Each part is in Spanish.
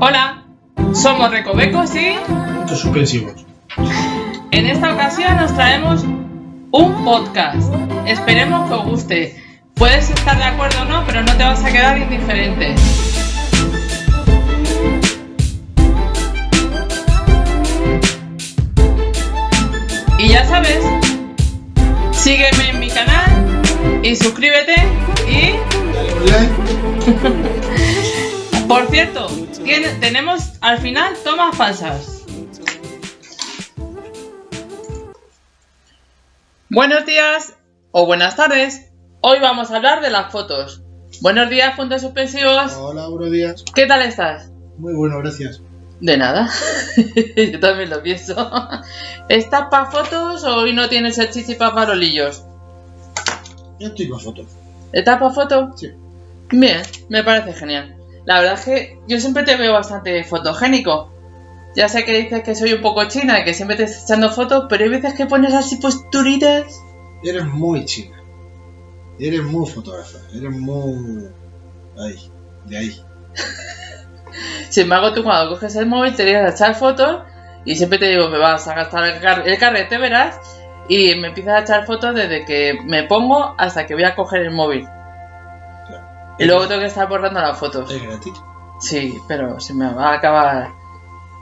Hola, somos Recovecos y Puntos suspensivos. en esta ocasión nos traemos un podcast. Esperemos que os guste. Puedes estar de acuerdo o no, pero no te vas a quedar indiferente. Y ya sabes, sígueme en mi canal y suscríbete y. Por cierto, tiene- tenemos al final tomas falsas. Buenos días o buenas tardes. Hoy vamos a hablar de las fotos. Buenos días, puntos suspensivos. Hola, buenos días. ¿Qué tal estás? Muy bueno, gracias. De nada. Yo también lo pienso. ¿Estás para fotos o hoy no tienes el chichi para farolillos? Yo estoy con fotos. ¿Estás para fotos? Sí. Bien, me parece genial. La verdad es que yo siempre te veo bastante fotogénico. Ya sé que dices que soy un poco china y que siempre te estás echando fotos, pero hay veces que pones así posturitas. Eres muy china. Eres muy fotógrafa. Eres muy. Ahí, de ahí. Sin embargo, tú cuando coges el móvil te llegas a echar fotos y siempre te digo, me vas a gastar el, car- el carrete, verás. Y me empiezas a echar fotos desde que me pongo hasta que voy a coger el móvil. Y luego tengo que estar borrando las fotos. Es gratis. Sí, pero se me va a acabar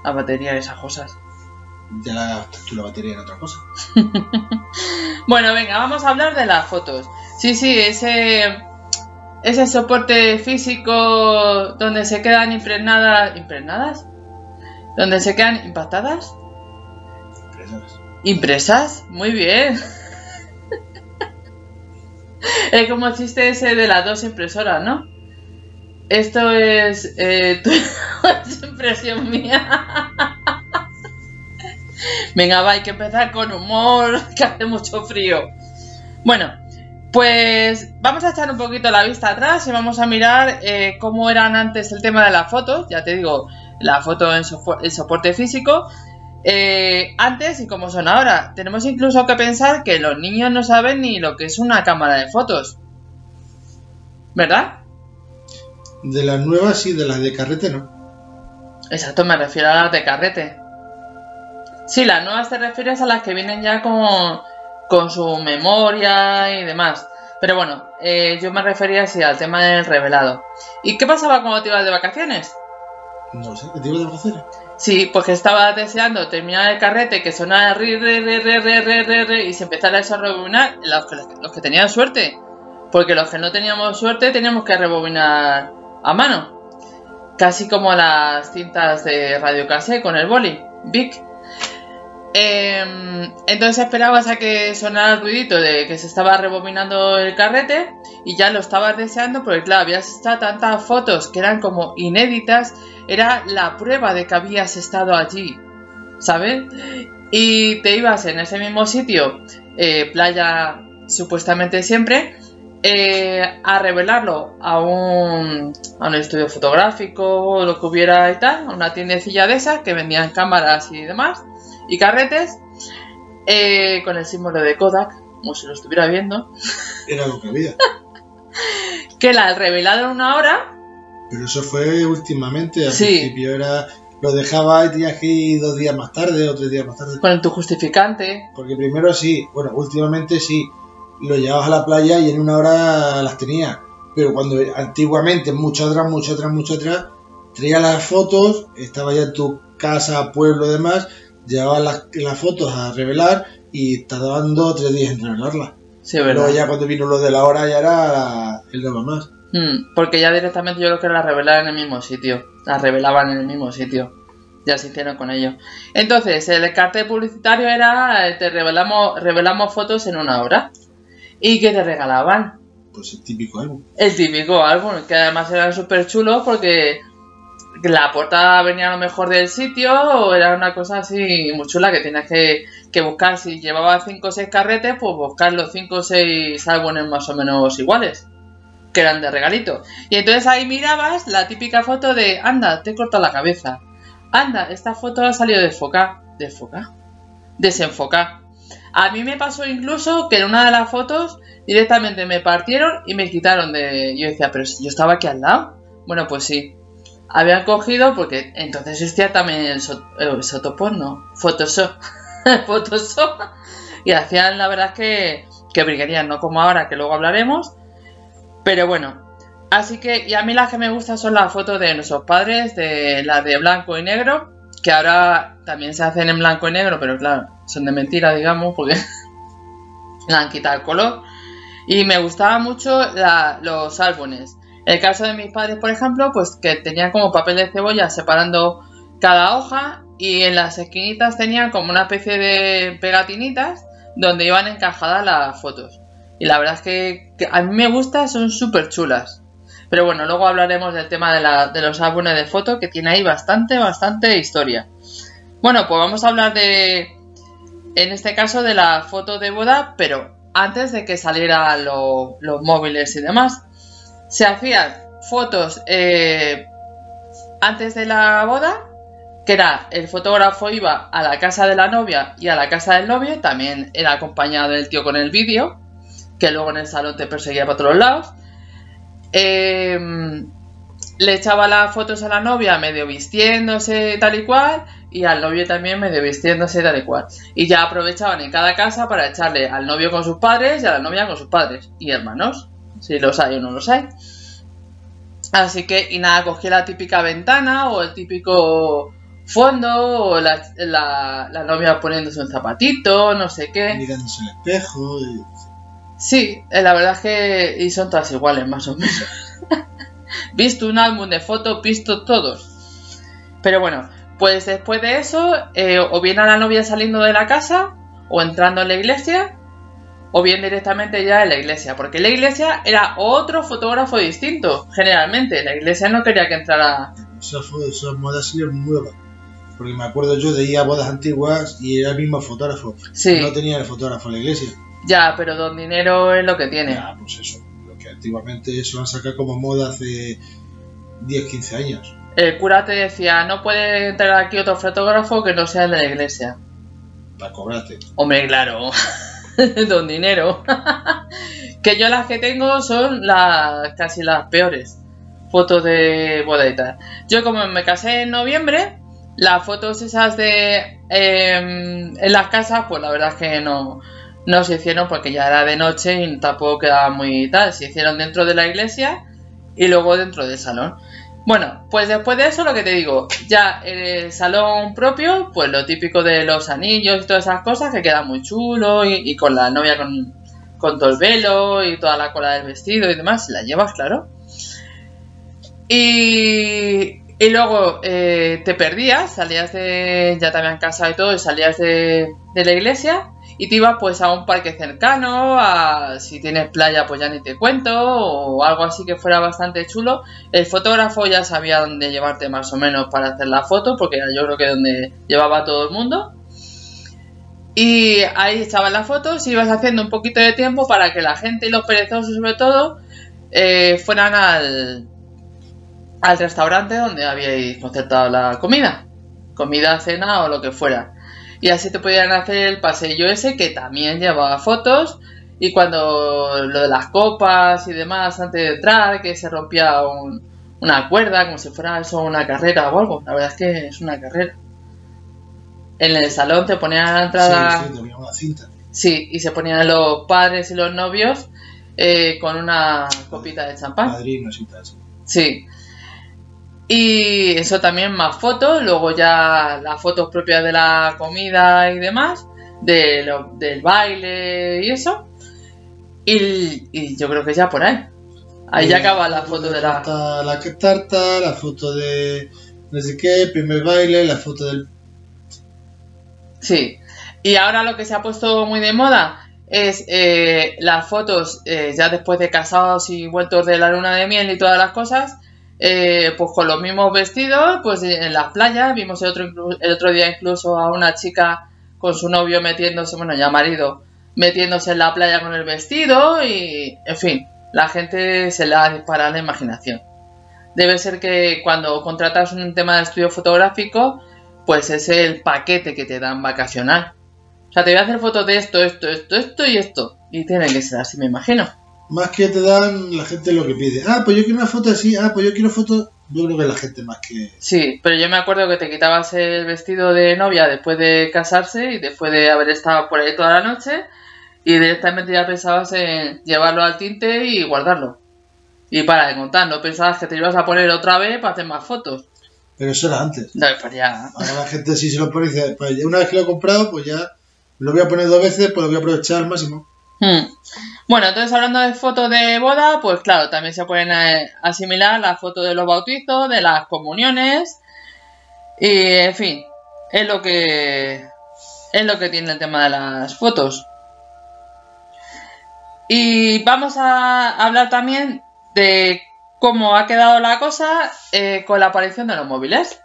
la batería de esas cosas. Ya gastas tú la batería en otra cosa. Bueno, venga, vamos a hablar de las fotos. Sí, sí, ese, ese soporte físico donde se quedan impregnadas. ¿Impregnadas? Donde se quedan impactadas. Empresas. ¿Impresas? Muy bien. es como el chiste ese de las dos impresoras, ¿no? Esto es. Eh, tu- es impresión mía. Venga, va, hay que empezar con humor, que hace mucho frío. Bueno, pues vamos a echar un poquito la vista atrás y vamos a mirar eh, cómo eran antes el tema de las fotos. Ya te digo, la foto en, en soporte físico. Eh, antes y cómo son ahora. Tenemos incluso que pensar que los niños no saben ni lo que es una cámara de fotos. ¿Verdad? De las nuevas y de las de carrete no. Exacto, me refiero a las de carrete. Sí, las nuevas te refieres a las que vienen ya con, con su memoria y demás. Pero bueno, eh, yo me refería así al tema del revelado. ¿Y qué pasaba cuando te ibas de vacaciones? No sé. ¿Qué tipo de vacaciones? Sí, pues que estaba deseando terminar el carrete que sonaba ri, ri, ri, y se empezara eso a rebobinar. Los que, los que tenían suerte, porque los que no teníamos suerte teníamos que rebobinar a mano, casi como las cintas de radio cassette con el boli, Vic. Em, entonces esperabas a que sonara el ruidito de que se estaba rebobinando el carrete y ya lo estabas deseando porque claro, habías estado tantas fotos que eran como inéditas, era la prueba de que habías estado allí, ¿sabes? Y te ibas en ese mismo sitio, eh, playa supuestamente siempre, eh, a revelarlo a un, a un estudio fotográfico o lo que hubiera y tal, a una tiendecilla de esas que vendían cámaras y demás, y carretes, eh, con el símbolo de Kodak, como si lo estuviera viendo, Era lo que había. que la revelado en una hora, Pero eso fue últimamente. Al Sí. principio era. Lo dejaba y tenías que ir dos días más tarde o tres días más tarde. con tu justificante, Porque primero sí, bueno, últimamente sí, lo llevabas a la playa y en una hora las tenías. Pero cuando antiguamente, mucho atrás, mucho atrás, mucho atrás, traías las fotos, estaba ya en tu casa, pueblo demás, llevabas las, las fotos a revelar y tardaban dos o tres días en revelarlas. sí, ¿verdad? Luego ya cuando vino lo de la hora ya era el va más. Mm, porque ya directamente yo creo que la revelaban en el mismo sitio. La revelaban en el mismo sitio. Ya se hicieron con ello. Entonces, el cartel publicitario era eh, te revelamos, revelamos fotos en una hora. ¿Y qué te regalaban? Pues el típico álbum. El típico álbum, que además eran súper chulos porque la portada venía a lo mejor del sitio o era una cosa así muy chula que tenías que, que buscar. Si llevaba 5 o 6 carretes, pues buscar los 5 o 6 álbumes más o menos iguales, que eran de regalito. Y entonces ahí mirabas la típica foto de, anda, te he cortado la cabeza. Anda, esta foto ha salido desfocada. ¿Desfocada? Desenfocada. A mí me pasó incluso que en una de las fotos directamente me partieron y me quitaron de... Yo decía, pero si yo estaba aquí al lado. Bueno, pues sí. Habían cogido, porque entonces existía también el, so, sotoporno, Photoshop, Photoshop, y hacían la verdad que, que briguerían, no como ahora, que luego hablaremos, pero bueno, así que, y a mí las que me gustan son las fotos de nuestros padres, de las de blanco y negro, que ahora también se hacen en blanco y negro, pero claro, son de mentira, digamos, porque le han quitado el color. Y me gustaban mucho los álbumes. El caso de mis padres, por ejemplo, pues que tenían como papel de cebolla separando cada hoja y en las esquinitas tenían como una especie de pegatinitas donde iban encajadas las fotos. Y la verdad es que, a mí me gusta, son súper chulas. Pero bueno, luego hablaremos del tema de, los álbumes de fotos que tiene ahí bastante, bastante historia. Bueno, pues vamos a hablar de, en este caso, de la foto de boda, pero antes de que salieran lo, los móviles y demás. Se hacían fotos eh, antes de la boda, que era el fotógrafo iba a la casa de la novia y a la casa del novio, también era acompañado del tío con el vídeo, que luego en el salón te perseguía por todos lados. Eh, le echaba las fotos a la novia medio vistiéndose tal y cual y al novio también medio vistiéndose tal y cual. Y ya aprovechaban en cada casa para echarle al novio con sus padres y a la novia con sus padres y hermanos, si los hay o no los hay. Así que, y nada, cogía la típica ventana o el típico fondo o la, la, la novia poniéndose un zapatito, no sé qué. Mirándose el espejo. Y... Sí, eh, la verdad es que y son todas iguales, más o menos. visto un álbum de fotos, visto todos. Pero bueno, pues después de eso, eh, o bien a la novia saliendo de la casa, o entrando en la iglesia, o bien directamente ya en la iglesia. Porque la iglesia era otro fotógrafo distinto, generalmente. La iglesia no quería que entrara. Esas, esas modas salieron nuevas. Porque me acuerdo yo de ir a bodas antiguas y era el mismo fotógrafo. Sí. No tenía el fotógrafo en la iglesia. Ya, pero don dinero es lo que tiene. Ya, pues eso. Lo que antiguamente eso han sacado como moda hace 10, 15 años. El cura te decía, no puede entrar aquí otro fotógrafo que no sea el de la iglesia. Para cobrarte. Hombre, claro. don dinero. que yo las que tengo son las casi las peores. Fotos de tal. Yo como me casé en noviembre, las fotos esas de eh, en las casas, pues la verdad es que no, no se hicieron porque ya era de noche y tampoco quedaba muy tal. Se hicieron dentro de la iglesia y luego dentro del salón. Bueno, pues después de eso lo que te digo, ya el salón propio, pues lo típico de los anillos y todas esas cosas que queda muy chulo y, y con la novia con, con todo el velo y toda la cola del vestido y demás, la llevas, claro. Y, y luego eh, te perdías, salías de, ya te habían casado y todo, y salías de, de la iglesia y te ibas pues a un parque cercano, a si tienes playa pues ya ni te cuento, o algo así que fuera bastante chulo. El fotógrafo ya sabía dónde llevarte más o menos para hacer la foto, porque yo creo que donde llevaba todo el mundo. Y ahí estaban las fotos y ibas haciendo un poquito de tiempo para que la gente y los perezosos sobre todo eh, fueran al, al restaurante donde habíais concertado la comida. Comida, cena o lo que fuera y así te podían hacer el pasillo ese que también llevaba fotos y cuando lo de las copas y demás antes de entrar que se rompía un- una cuerda como si fuera eso una carrera o algo la verdad es que es una carrera en el salón te ponían a la entrada Sí, sí, tenía una cinta. sí y se ponían los padres y los novios eh, con una copita de champán Padrinos y tal. sí. Y eso también más fotos, luego ya las fotos propias de la comida y demás, de lo- del baile y eso. Y, y yo creo que ya por ahí. Ahí ya Eh, acaba la foto de la... tarta, la que tarta, la foto de no sé qué, el primer baile, la foto del... Sí. Y ahora lo que se ha puesto muy de moda es eh, las fotos eh, ya después de casados y vueltos de la luna de miel y todas las cosas, eh, pues con los mismos vestidos, pues en las playas. Vimos el otro, el otro día incluso a una chica con su novio metiéndose, bueno, ya marido, metiéndose en la playa con el vestido y, en fin, la gente se le ha disparado la imaginación. Debe ser que cuando contratas un tema de estudio fotográfico, pues es el paquete que te dan vacacional. O sea, te voy a hacer fotos de esto, esto, esto, esto y esto. Y tiene que ser así, me imagino. Más que te dan la gente lo que pide. Ah, pues yo quiero una foto así, ah, pues yo quiero foto... Yo creo que la gente más que... Sí, pero yo me acuerdo que te quitabas el vestido de novia después de casarse y después de haber estado por ahí toda la noche y directamente ya pensabas en llevarlo al tinte y guardarlo. Y para de contar, no pensabas que te ibas a poner otra vez para hacer más fotos. Pero eso era antes. No, pues ya. Ahora la gente sí se lo pone y dice, pues una vez que lo he comprado, pues ya lo voy a poner dos veces, pues lo voy a aprovechar al máximo. Hmm. Bueno, entonces hablando de fotos de boda, pues claro, también se pueden eh, asimilar las fotos de los bautizos, de las comuniones y en fin, es lo que es lo que tiene el tema de las fotos. Y vamos a hablar también de cómo ha quedado la cosa eh, con la aparición de los móviles,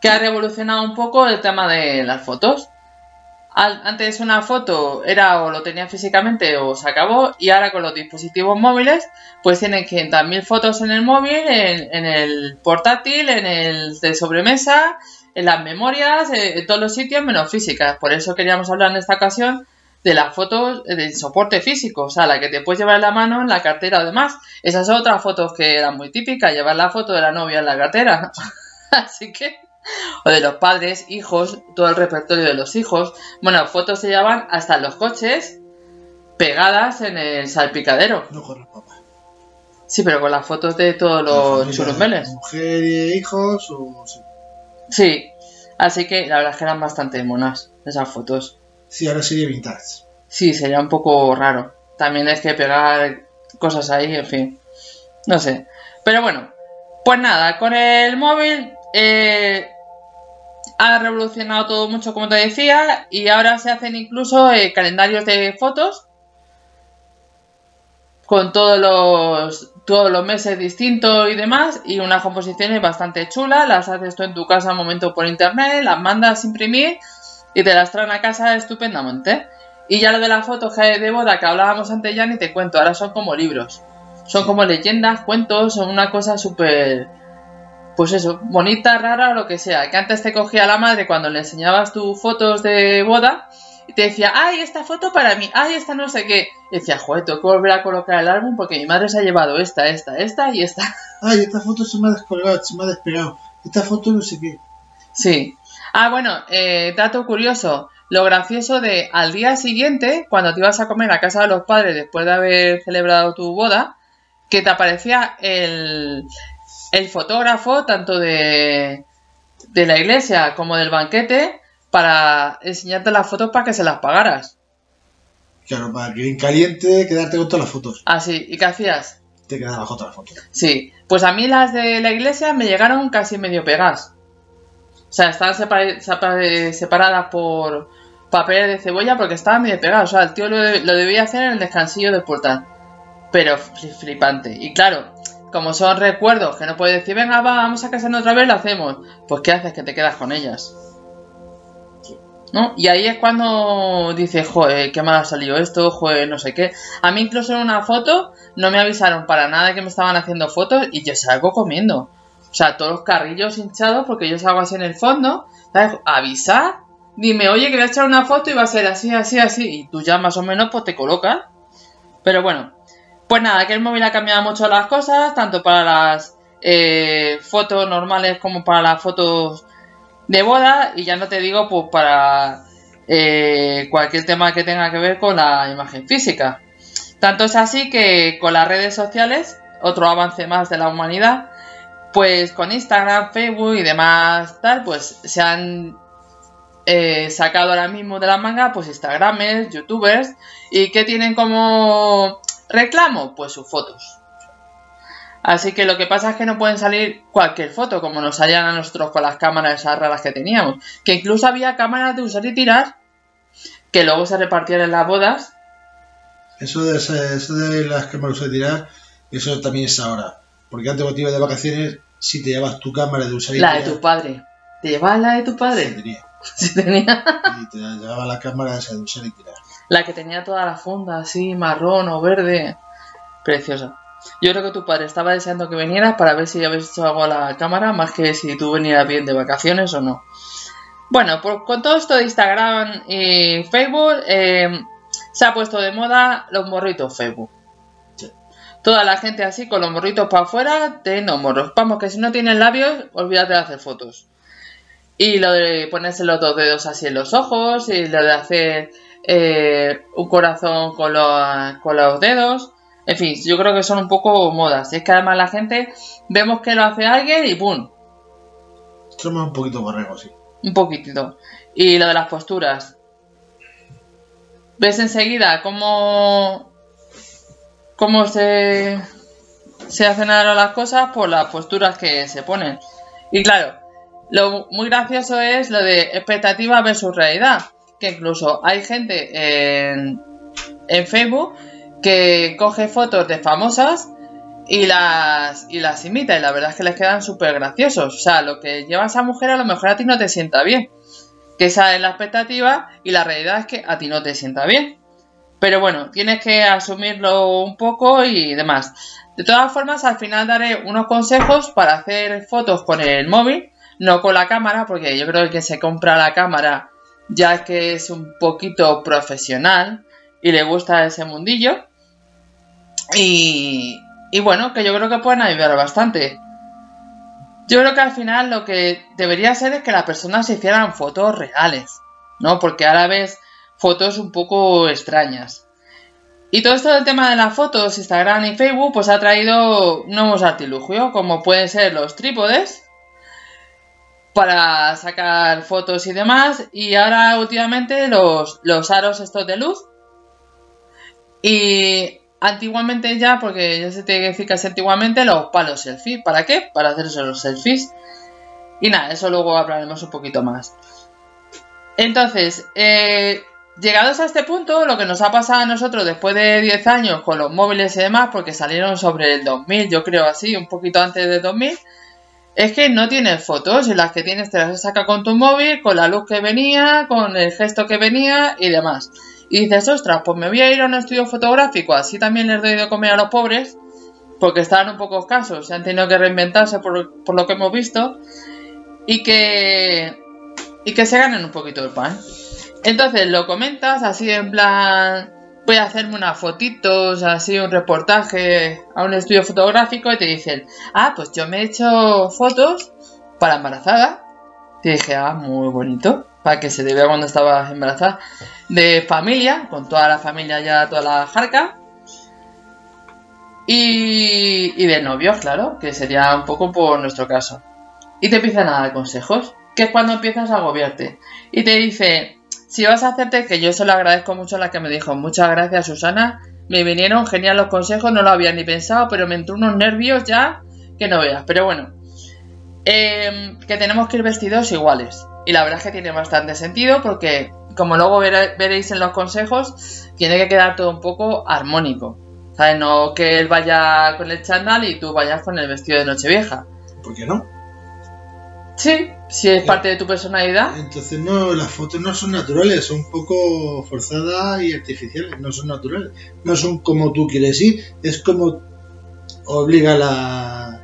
que ha revolucionado un poco el tema de las fotos antes una foto era o lo tenía físicamente o se acabó y ahora con los dispositivos móviles pues tienen 500.000 fotos en el móvil, en, el portátil, en el de sobremesa, en las memorias, eh, en todos los sitios menos físicas. Por eso queríamos hablar en esta ocasión de las fotos de soporte físico, o sea, la que te puedes llevar en la mano en la cartera además. Esas son otras fotos que eran muy típicas, llevar la foto de la novia en la cartera. Así que o de los padres, hijos, todo el repertorio de los hijos. Bueno, fotos se llevaban hasta los coches pegadas en el salpicadero. No con los papás. Sí, pero con las fotos de todos los churumeles. Mujer y hijos o... Sí. así que la verdad es que eran bastante monas esas fotos. Sí, ahora sería vintage. Sí, sería un poco raro. También es que pegar cosas ahí, en fin. No sé. Pero bueno, pues nada, con el móvil eh, ha revolucionado todo mucho, como te decía, y ahora se hacen incluso eh, calendarios de fotos con todos los, todos los meses distintos y demás, y unas composiciones bastante chulas, las haces tú en tu casa un momento por internet, las mandas a imprimir y te las traen a casa estupendamente. Y ya lo de las fotos de boda que hablábamos antes ya ni te cuento, ahora son como libros. Son como leyendas, cuentos, son una cosa súper pues eso, bonita, rara o lo que sea. Que antes te cogía la madre cuando le enseñabas tus fotos de boda y te decía, ay, esta foto para mí, ay, esta no sé qué. Y decía, joder, tengo que volver a colocar el álbum porque mi madre se ha llevado esta, esta, esta y esta. Ay, esta foto se me ha descolgado, se me ha despegado. Esta foto no sé qué. Sí. Ah, bueno, eh, dato curioso. Lo gracioso de al día siguiente, cuando te ibas a comer a casa de los padres después de haber celebrado tu boda, que te aparecía el, el fotógrafo, tanto de, de la iglesia como del banquete, para enseñarte las fotos para que se las pagaras. Claro, para que en caliente quedarte con todas las fotos. Ah, sí. ¿Y qué hacías? Te quedabas con todas las fotos. Sí. Pues a mí las de la iglesia me llegaron casi medio pegadas. O sea, estaban separadas por papel de cebolla porque estaban medio pegadas. O sea, el tío lo, lo debía hacer en el descansillo del portal. Pero flipante. Y claro, como son recuerdos que no puedes decir, venga, va, vamos a casarnos otra vez, lo hacemos. Pues ¿qué haces? Que te quedas con ellas. ¿No? Y ahí es cuando dices, joder, qué mal ha salido esto, joder, no sé qué. A mí incluso en una foto no me avisaron para nada que me estaban haciendo fotos y yo salgo comiendo. O sea, todos los carrillos hinchados porque yo salgo así en el fondo. ¿Sabes? Avisar. Dime, oye, que voy a echar una foto y va a ser así, así, así. Y tú ya más o menos pues te colocas. Pero bueno, pues nada, que el móvil ha cambiado mucho las cosas, tanto para las eh, fotos normales como para las fotos de boda, y ya no te digo pues para eh, cualquier tema que tenga que ver con la imagen física. Tanto es así que con las redes sociales, otro avance más de la humanidad, pues con Instagram, Facebook y demás tal, pues se han eh, sacado ahora mismo de la manga pues Instagramers, Youtubers y que tienen como ¿Reclamo? Pues sus fotos. Así que lo que pasa es que no pueden salir cualquier foto, como nos salían a nosotros con las cámaras esas raras que teníamos. Que incluso había cámaras de usar y tirar, que luego se repartían en las bodas. Eso de, eso de las cámaras de usar y tirar, eso también es ahora. Porque antes cuando ibas de vacaciones, si te llevas tu cámara de usar y tirar... La de tu padre. ¿Te llevabas la de tu padre? Sí, tenía. Sí, tenía. Y te llevaba la cámara de usar y tirar. La que tenía toda la funda así, marrón o verde. Preciosa. Yo creo que tu padre estaba deseando que vinieras para ver si habías hecho algo a la cámara, más que si tú venías bien de vacaciones o no. Bueno, pues con todo esto de Instagram y Facebook, eh, se ha puesto de moda los morritos Facebook. Toda la gente así con los morritos para afuera, teniendo morros. Vamos, que si no tienes labios, olvídate de hacer fotos. Y lo de ponerse los dos dedos así en los ojos, y lo de hacer eh, un corazón con los, con los dedos. En fin, yo creo que son un poco modas. Es que además la gente vemos que lo hace alguien y ¡pum! Somos un poquito borregos, sí. Un poquitito. Y lo de las posturas. ¿Ves enseguida cómo, cómo se, se hacen ahora las cosas? Por las posturas que se ponen. Y claro, lo muy gracioso es lo de expectativa versus realidad. Que incluso hay gente en, en Facebook que coge fotos de famosas y las, y las imita y la verdad es que les quedan súper graciosos. O sea, lo que lleva esa mujer a lo mejor a ti no te sienta bien. Que esa es la expectativa y la realidad es que a ti no te sienta bien. Pero bueno, tienes que asumirlo un poco y demás. De todas formas, al final daré unos consejos para hacer fotos con el móvil, no con la cámara, porque yo creo que que se compra la cámara ya que es un poquito profesional y le gusta ese mundillo. Y, y bueno, que yo creo que pueden ayudar bastante. Yo creo que al final lo que debería ser es que las personas se hicieran fotos reales, ¿no? Porque ahora ves fotos un poco extrañas. Y todo esto del tema de las fotos, Instagram y Facebook, pues ha traído nuevos artilugios, como pueden ser los trípodes, para sacar fotos y demás, y ahora últimamente los, los aros estos de luz. Y antiguamente ya, porque ya se tiene que decir que antiguamente, los palos selfie. ¿Para qué? Para hacerse los selfies. Y nada, eso luego hablaremos un poquito más. Entonces, eh, llegados a este punto, lo que nos ha pasado a nosotros después de 10 años con los móviles y demás, porque salieron sobre el 2000, yo creo así, un poquito antes de 2000, es que no tienes fotos y las que tienes te las saca con tu móvil, con la luz que venía, con el gesto que venía y demás. Y dices, ostras, pues me voy a ir a un estudio fotográfico, así también les doy de comer a los pobres, porque estaban un poco escasos, se han tenido que reinventarse por, por lo que hemos visto, y que, y que se ganen un poquito el pan. Entonces lo comentas así en plan, voy a hacerme unas fotitos, así un reportaje a un estudio fotográfico y te dicen, ah, pues yo me he hecho fotos para embarazada. Y dije, ah, muy bonito, para que se te vea cuando estaba embarazada de familia, con toda la familia ya, toda la jarca. Y, y de novios, claro, que sería un poco por nuestro caso. Y te empiezan a dar consejos, que es cuando empiezas a agobiarte. Y te dice, si vas a hacerte, que yo se lo agradezco mucho a la que me dijo, muchas gracias Susana, me vinieron genial los consejos, no lo había ni pensado, pero me entró unos nervios ya que no veas. Pero bueno, eh, que tenemos que ir vestidos iguales. Y la verdad es que tiene bastante sentido porque como luego veréis en los consejos, tiene que quedar todo un poco armónico. ¿Sabes? No que él vaya con el chándal y tú vayas con el vestido de Nochevieja. ¿Por qué no? Sí, si es parte de tu personalidad. Entonces no, las fotos no son naturales, son un poco forzadas y artificiales, no son naturales. No son como tú quieres ir, es como obliga la...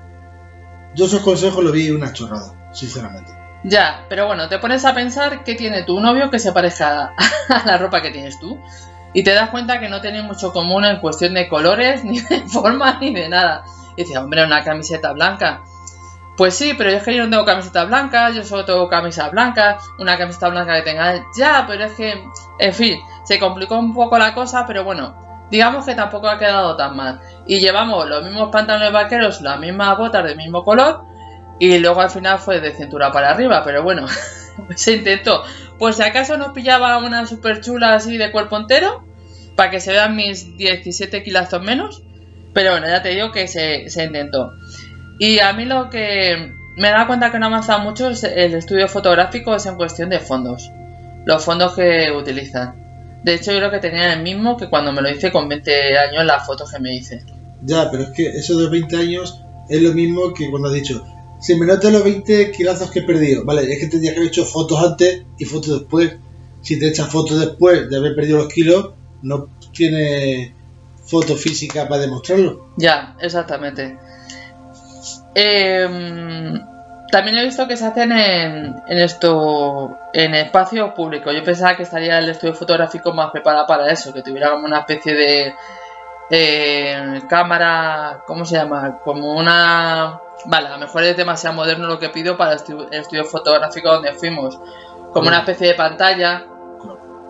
Yo esos consejos lo vi una chorrada, sinceramente. Ya, pero bueno, te pones a pensar que tiene tu novio que se parezca a la ropa que tienes tú. Y te das cuenta que no tenéis mucho común en cuestión de colores, ni de forma, ni de nada. Y dices, hombre, una camiseta blanca. Pues sí, pero es que yo no tengo camiseta blanca, yo solo tengo camisa blanca, una camiseta blanca que tenga. Ya, pero es que, en fin, se complicó un poco la cosa, pero bueno, digamos que tampoco ha quedado tan mal. Y llevamos los mismos pantalones vaqueros, las mismas botas del mismo color, y luego al final fue de cintura para arriba, pero bueno, se intentó. Pues si acaso nos pillaba una super chula así de cuerpo entero, para que se vean mis 17 kilazos menos. Pero bueno, ya te digo que se, se intentó. Y a mí lo que me da cuenta que no ha avanzado mucho es el estudio fotográfico, es en cuestión de fondos. Los fondos que utilizan. De hecho, yo creo que tenía el mismo que cuando me lo hice con 20 años las fotos que me hice. Ya, pero es que eso de 20 años es lo mismo que cuando has dicho, si me notas los 20 kilazos que he perdido, vale, es que tendría que haber hecho fotos antes y fotos después. Si te echas fotos después de haber perdido los kilos, no tiene foto física para demostrarlo. Ya, exactamente. Em, también he visto que se hacen en, en esto en espacio público. Yo pensaba que estaría el estudio fotográfico más preparado para eso, que tuviera como una especie de eh, cámara, ¿cómo se llama? Como una... Vale, a lo mejor es demasiado moderno lo que pido para el estu- el estudio fotográfico donde fuimos. Como una especie de pantalla,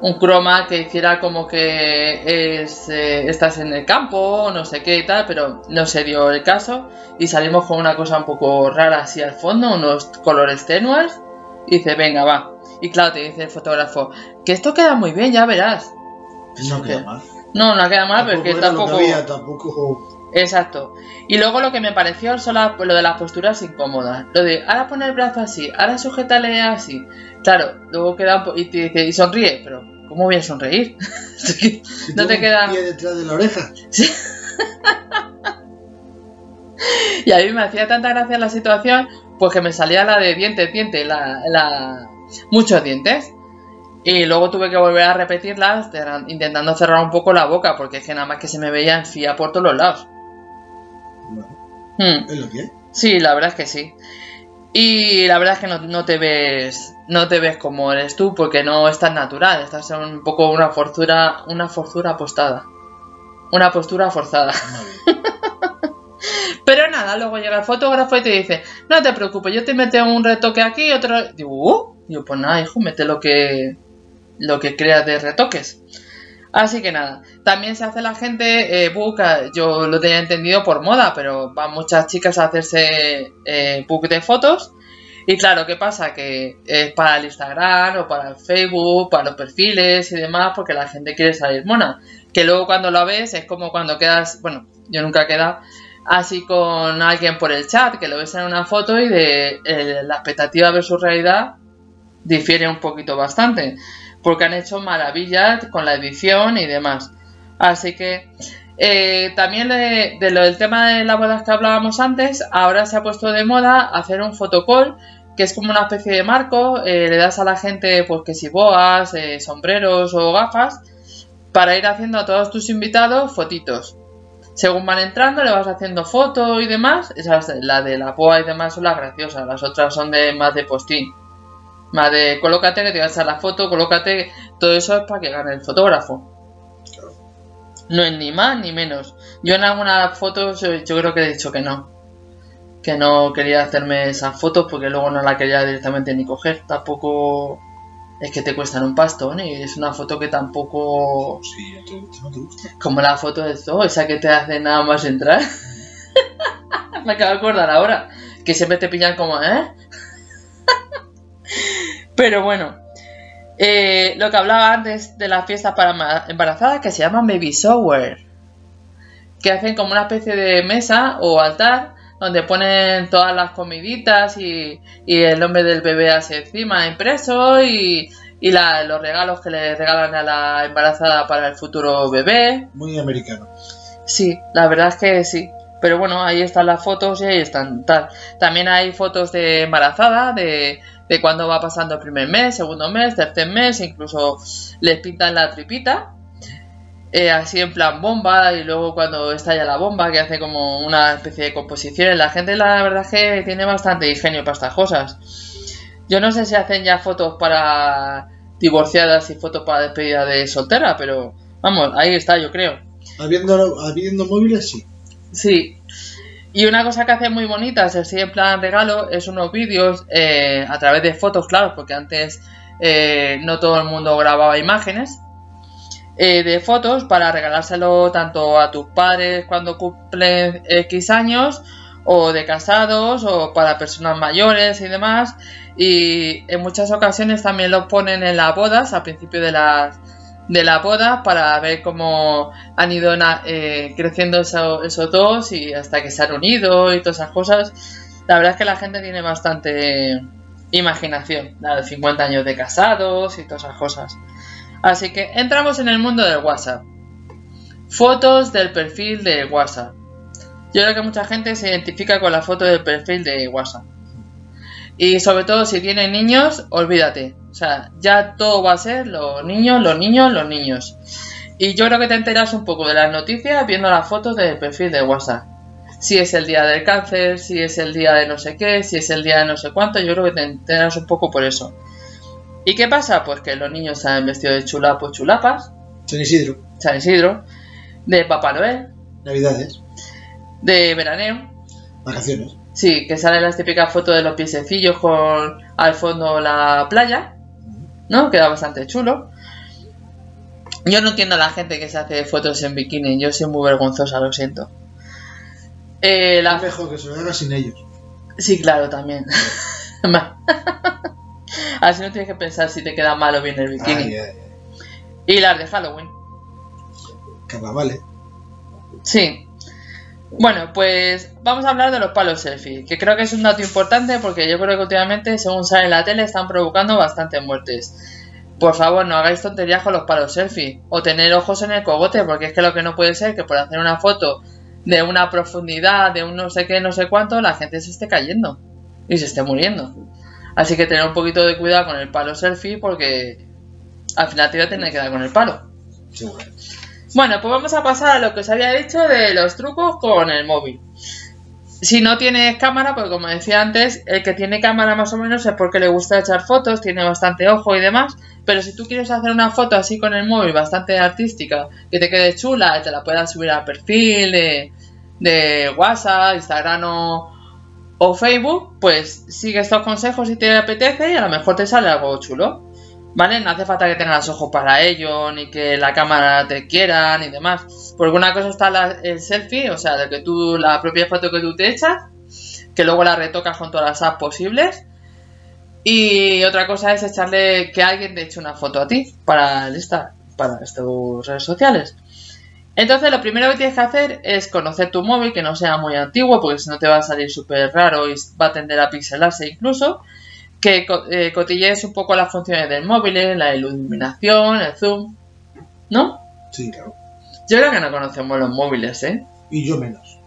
un croma que hiciera como que es, eh, estás en el campo, no sé qué y tal, pero no se dio el caso y salimos con una cosa un poco rara así al fondo, unos colores tenues y dice, venga, va. Y claro, te dice el fotógrafo, que esto queda muy bien, ya verás. No queda mal. No, no queda mal, porque tampoco... que había, tampoco. Exacto. Y luego lo que me pareció son la- lo de las posturas incómodas. Lo de ahora pone el brazo así, ahora sujétale así. Claro, luego queda un y te dice, y sonríe, pero ¿cómo voy a sonreír? Si no te un queda. pie detrás de la oreja. Y a mí me hacía tanta gracia la situación, pues que me salía la de dientes, dientes, la, la... muchos dientes. Y luego tuve que volver a repetirlas, intentando cerrar un poco la boca, porque es que nada más que se me veía en fía por todos los lados. Hmm. es lo que hay. Sí, la verdad es que sí. Y la verdad es que no, no te ves no te ves como eres tú porque no es tan natural, estás en un poco una forzura una forzura apostada. Una postura forzada. Pero nada, luego llega el fotógrafo y te dice, "No te preocupes, yo te meto un retoque aquí, otro." Digo, "Uh." Digo, "Pues nada, hijo, mete lo que lo que creas de retoques." Así que nada, también se hace la gente eh, book, eh, yo lo tenía entendido por moda, pero van muchas chicas a hacerse eh, book de fotos. Y claro, ¿qué pasa? Que es para el Instagram o para el Facebook, para los perfiles y demás, porque la gente quiere salir mona. Que luego cuando lo ves es como cuando quedas, bueno, yo nunca he quedado así con alguien por el chat, que lo ves en una foto y de eh, la expectativa versus realidad difiere un poquito bastante porque han hecho maravillas con la edición y demás. Así que eh, también de, de lo del tema de las bodas que hablábamos antes, ahora se ha puesto de moda hacer un fotocall, que es como una especie de marco, eh, le das a la gente pues que si boas, eh, sombreros o gafas, para ir haciendo a todos tus invitados fotitos. Según van entrando, le vas haciendo foto y demás. Esas, la de la boa y demás son las graciosas, las otras son de más de postín. Más de colócate que te vas a la foto, colócate, todo eso es para que gane el fotógrafo. No es ni más ni menos. Yo en algunas fotos eh, yo creo que he dicho que no. Que no quería hacerme esas fotos porque luego no la quería directamente ni coger. Tampoco es que te cuestan un pastón y es una foto que tampoco... Sí, no te gusta, no te gusta. Como la foto del zoo, esa que te hace nada más entrar. Me acabo de acordar ahora. Que siempre te pillan como, ¿eh? Pero bueno. eh, lo que hablaba antes de las fiestas para embarazadas que se llaman baby shower. Que hacen como una especie de mesa o altar donde ponen todas las comiditas y, y el nombre del bebé así encima impreso y, y la- los regalos que le regalan a la embarazada para el futuro bebé. Muy americano. Sí, la verdad es que sí. Pero bueno, ahí están las fotos y ahí están. También hay fotos de embarazada, de, de cuando va pasando el primer mes, segundo mes, tercer mes, incluso les pintan la tripita. eh, así en plan bomba y luego cuando estalla la bomba que hace como una especie de composición la gente la verdad es que tiene bastante ingenio para estas cosas yo no sé si hacen ya fotos para divorciadas y fotos para despedida de soltera pero vamos ahí está yo creo Habiendo, habiendo móviles, sí. Sí. Y una cosa que hace muy bonita, es así en plan regalo, es unos vídeos eh, a través de fotos, claro, porque antes eh, no todo el mundo grababa imágenes, eh, de fotos para regalárselo tanto a tus padres cuando cumplen X años, o de casados, o para personas mayores y demás. Y en muchas ocasiones también lo ponen en las bodas, al principio de las de la boda para ver cómo han ido eh, creciendo eso- esos dos y hasta que se han unido y todas esas cosas. La verdad es que la gente tiene bastante imaginación, la de 50 años de casados y todas esas cosas. Así que entramos en el mundo del WhatsApp. Fotos del perfil de WhatsApp. Yo creo que mucha gente se identifica con la foto del perfil de WhatsApp. Y sobre todo si tienen niños, olvídate. O sea, ya todo va a ser los niños, los niños, los niños. Y yo creo que te enteras un poco de las noticias viendo las fotos del perfil de WhatsApp. Si es el día del cáncer, si es el día de no sé qué, si es el día de no sé cuánto, yo creo que te enteras un poco por eso. ¿Y qué pasa? Pues que los niños se han vestido de chulapos, chulapas, San Isidro. San Isidro. de Papá Noel, Navidades, de veraneo. vacaciones. Sí, que salen las típicas fotos de los piececillos con al fondo la playa, ¿no? Queda bastante chulo. Yo no entiendo a la gente que se hace fotos en bikini, yo soy muy vergonzosa, lo siento. Eh, la- Es mejor que se lo sin ellos. Sí, claro, también. Así no tienes que pensar si te queda mal o bien el bikini. Ay, ay, ay. Y las de Halloween. Carnavales. Sí. Bueno, pues vamos a hablar de los palos selfie, que creo que es un dato importante porque yo creo que últimamente, según sale en la tele, están provocando bastantes muertes. Por favor, no hagáis tonterías con los palos selfie o tener ojos en el cogote, porque es que lo que no puede ser que por hacer una foto de una profundidad, de un no sé qué, no sé cuánto, la gente se esté cayendo y se esté muriendo. Así que tener un poquito de cuidado con el palo selfie porque al final te voy a tener que dar con el palo. Seguro. Bueno, pues vamos a pasar a lo que os había dicho de los trucos con el móvil. Si no tienes cámara, pues como decía antes, el que tiene cámara más o menos es porque le gusta echar fotos, tiene bastante ojo y demás. Pero si tú quieres hacer una foto así con el móvil, bastante artística, que te quede chula, te la puedas subir al perfil de, de WhatsApp, Instagram o, o Facebook, pues sigue estos consejos si te apetece y a lo mejor te sale algo chulo. ¿Vale? No hace falta que tengas ojos para ello, ni que la cámara te quiera, ni demás. Porque una cosa está el selfie, o sea, de que tú, la propia foto que tú te echas, que luego la retocas con todas las apps posibles. Y otra cosa es echarle que alguien te eche una foto a ti para esta, para tus redes sociales. Entonces, lo primero que tienes que hacer es conocer tu móvil, que no sea muy antiguo, porque si no te va a salir súper raro y va a tender a pixelarse incluso. Que eh, cotillees un poco las funciones del móvil, la iluminación, el zoom. ¿No? Sí, claro. Yo creo que no conocemos los móviles, ¿eh? Y yo menos.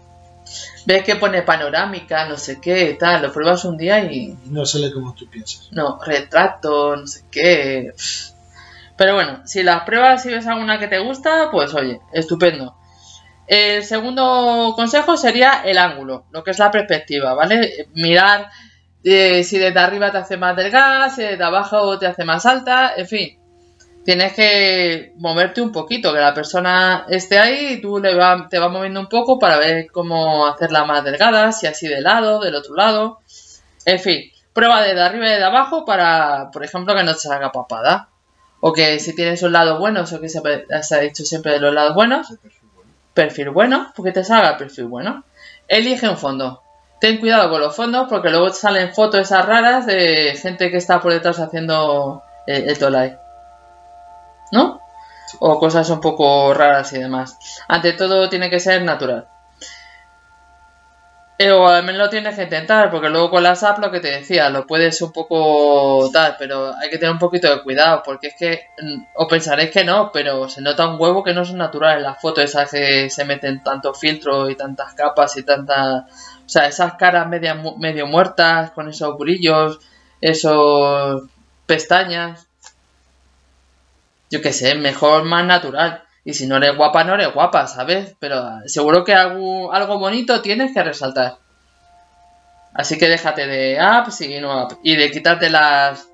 Ves que pone panorámica, no sé qué, tal, lo pruebas un día y Y no sale como tú piensas. no, retrato, no sé qué. Pero bueno, si las pruebas y ves alguna que te gusta, pues oye, estupendo. El segundo consejo sería el ángulo, lo que es la perspectiva, ¿vale? Mirar si desde arriba te hace más delgada, si desde abajo te hace más alta, en fin. Tienes que moverte un poquito, que la persona esté ahí y tú le va, te vas moviendo un poco para ver cómo hacerla más delgada, si así de lado, del otro lado. En fin, prueba desde arriba y de abajo para, por ejemplo, que no te salga papada. O que si tienes un lado bueno, eso que se, se ha dicho siempre de los lados buenos, Ese perfil bueno. perfil bueno, porque te salga el perfil bueno. Elige un fondo. Ten cuidado con los fondos porque luego salen fotos esas raras de gente que está por detrás haciendo el, el tolai. ¿No? O cosas un poco raras y demás. Ante todo tiene que ser natural. Eh, o al menos lo tienes que intentar, porque luego con las apps lo que te decía, lo puedes un poco dar, pero hay que tener un poquito de cuidado, porque es que, mm, os pensaréis que no, pero se nota un huevo que no son naturales las fotos esas que se meten tanto filtro y tantas capas y tantas... O sea, esas caras media, medio muertas, con esos brillos, esos pestañas. Yo qué sé, mejor más natural. Y si no eres guapa, no eres guapa, ¿sabes? Pero seguro que algo, bonito tienes que resaltar. Así que déjate de apps y no. Y de quitarte las,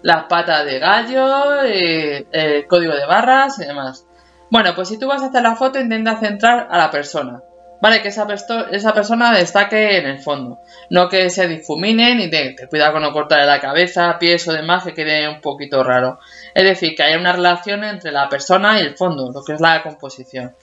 las patas de gallo, eh, el código de barras y demás. Bueno, pues si tú vas a hacer la foto, intenta centrar a la persona. Vale, que esa, persona destaque en el fondo. No que se difumine ni te, te cuida con no cortarle la cabeza, pies o demás, que quede un poquito raro. Es decir, que haya una relación entre la persona y el fondo, lo que es la composición.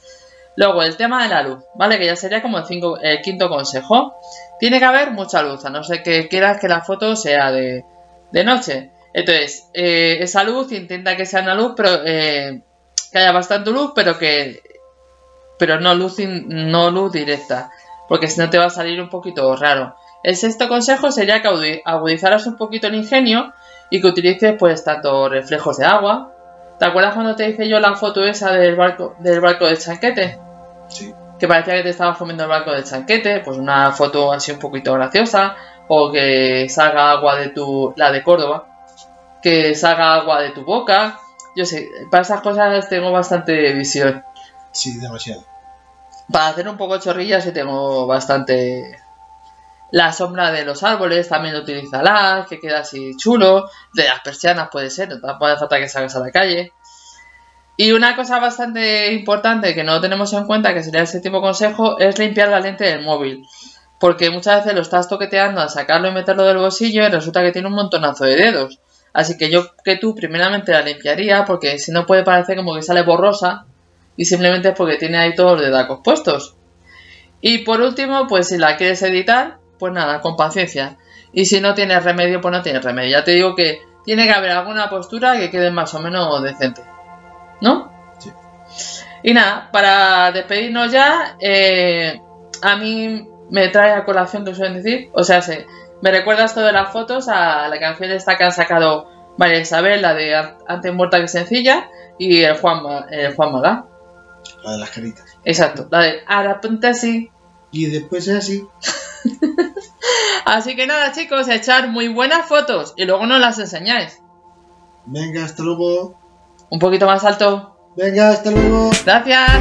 Luego, el tema de la luz, ¿vale? Que ya sería como el quinto consejo. Tiene que haber mucha luz, a no ser que quieras que la foto sea de, de noche. Entonces, eh, esa luz intenta que sea una luz, pero eh, que haya bastante luz, pero que pero no luz, in- no luz directa, porque si no te va a salir un poquito raro. El sexto consejo sería que agudizaras un poquito el ingenio y que utilices pues tanto reflejos de agua. ¿Te acuerdas cuando te hice yo la foto esa del barco del barco de chanquete? Sí. Que parecía que te estabas comiendo el barco de chanquete, pues una foto así un poquito graciosa, o que salga agua de tu, la de Córdoba, que salga agua de tu boca. Yo sé, para esas cosas tengo bastante visión. Sí, demasiado. Para hacer un poco chorrillas sí tengo bastante... La sombra de los árboles también utilízala, que queda así chulo. De las persianas puede ser, no tampoco hace falta que salgas a la calle. Y una cosa bastante importante que no tenemos en cuenta, que sería el séptimo consejo, es limpiar la lente del móvil. Porque muchas veces lo estás toqueteando a sacarlo y meterlo del bolsillo y resulta que tiene un montonazo de dedos. Así que yo que tú primeramente la limpiaría porque si no puede parecer como que sale borrosa y simplemente es porque tiene ahí todos los dedacos puestos. Y por último, pues si la quieres editar, pues nada, con paciencia. Y si no tienes remedio, pues no tienes remedio. Ya te digo que tiene que haber alguna postura que quede más o menos decente. ¿No? Sí. Y nada, para despedirnos ya, eh, a mí me trae a colación que suelen decir, o sea, se, me recuerda esto de las fotos a la canción esta que han sacado María Isabel, la de Antes muerta que sencilla, y el Juan, el Juan Magá. La de las caritas. Exacto, la de Ahora ponte así. Y después es así. Así que nada, chicos, echar muy buenas fotos y luego nos las enseñáis. Venga, hasta luego. Un poquito más alto. Venga, hasta luego. Gracias.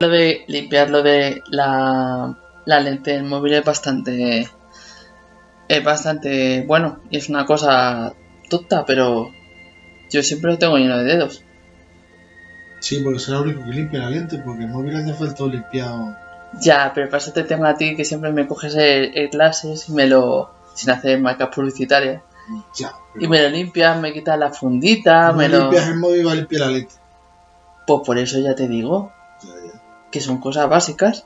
Lo de limpiar lo de la, la lente del móvil es bastante. Es bastante bueno y es una cosa tonta, pero yo siempre lo tengo lleno de dedos. Sí, porque será lo único que limpia la lente, porque el móvil hace falta limpiado. Ya, pero para eso te tengo a ti que siempre me coges el, el glasses y me lo. sin hacer marcas publicitarias. Ya. Y me lo limpias, me quitas la fundita, no me lo. limpias el móvil, va a limpiar la lente. Pues por eso ya te digo Ya, ya. que son cosas básicas.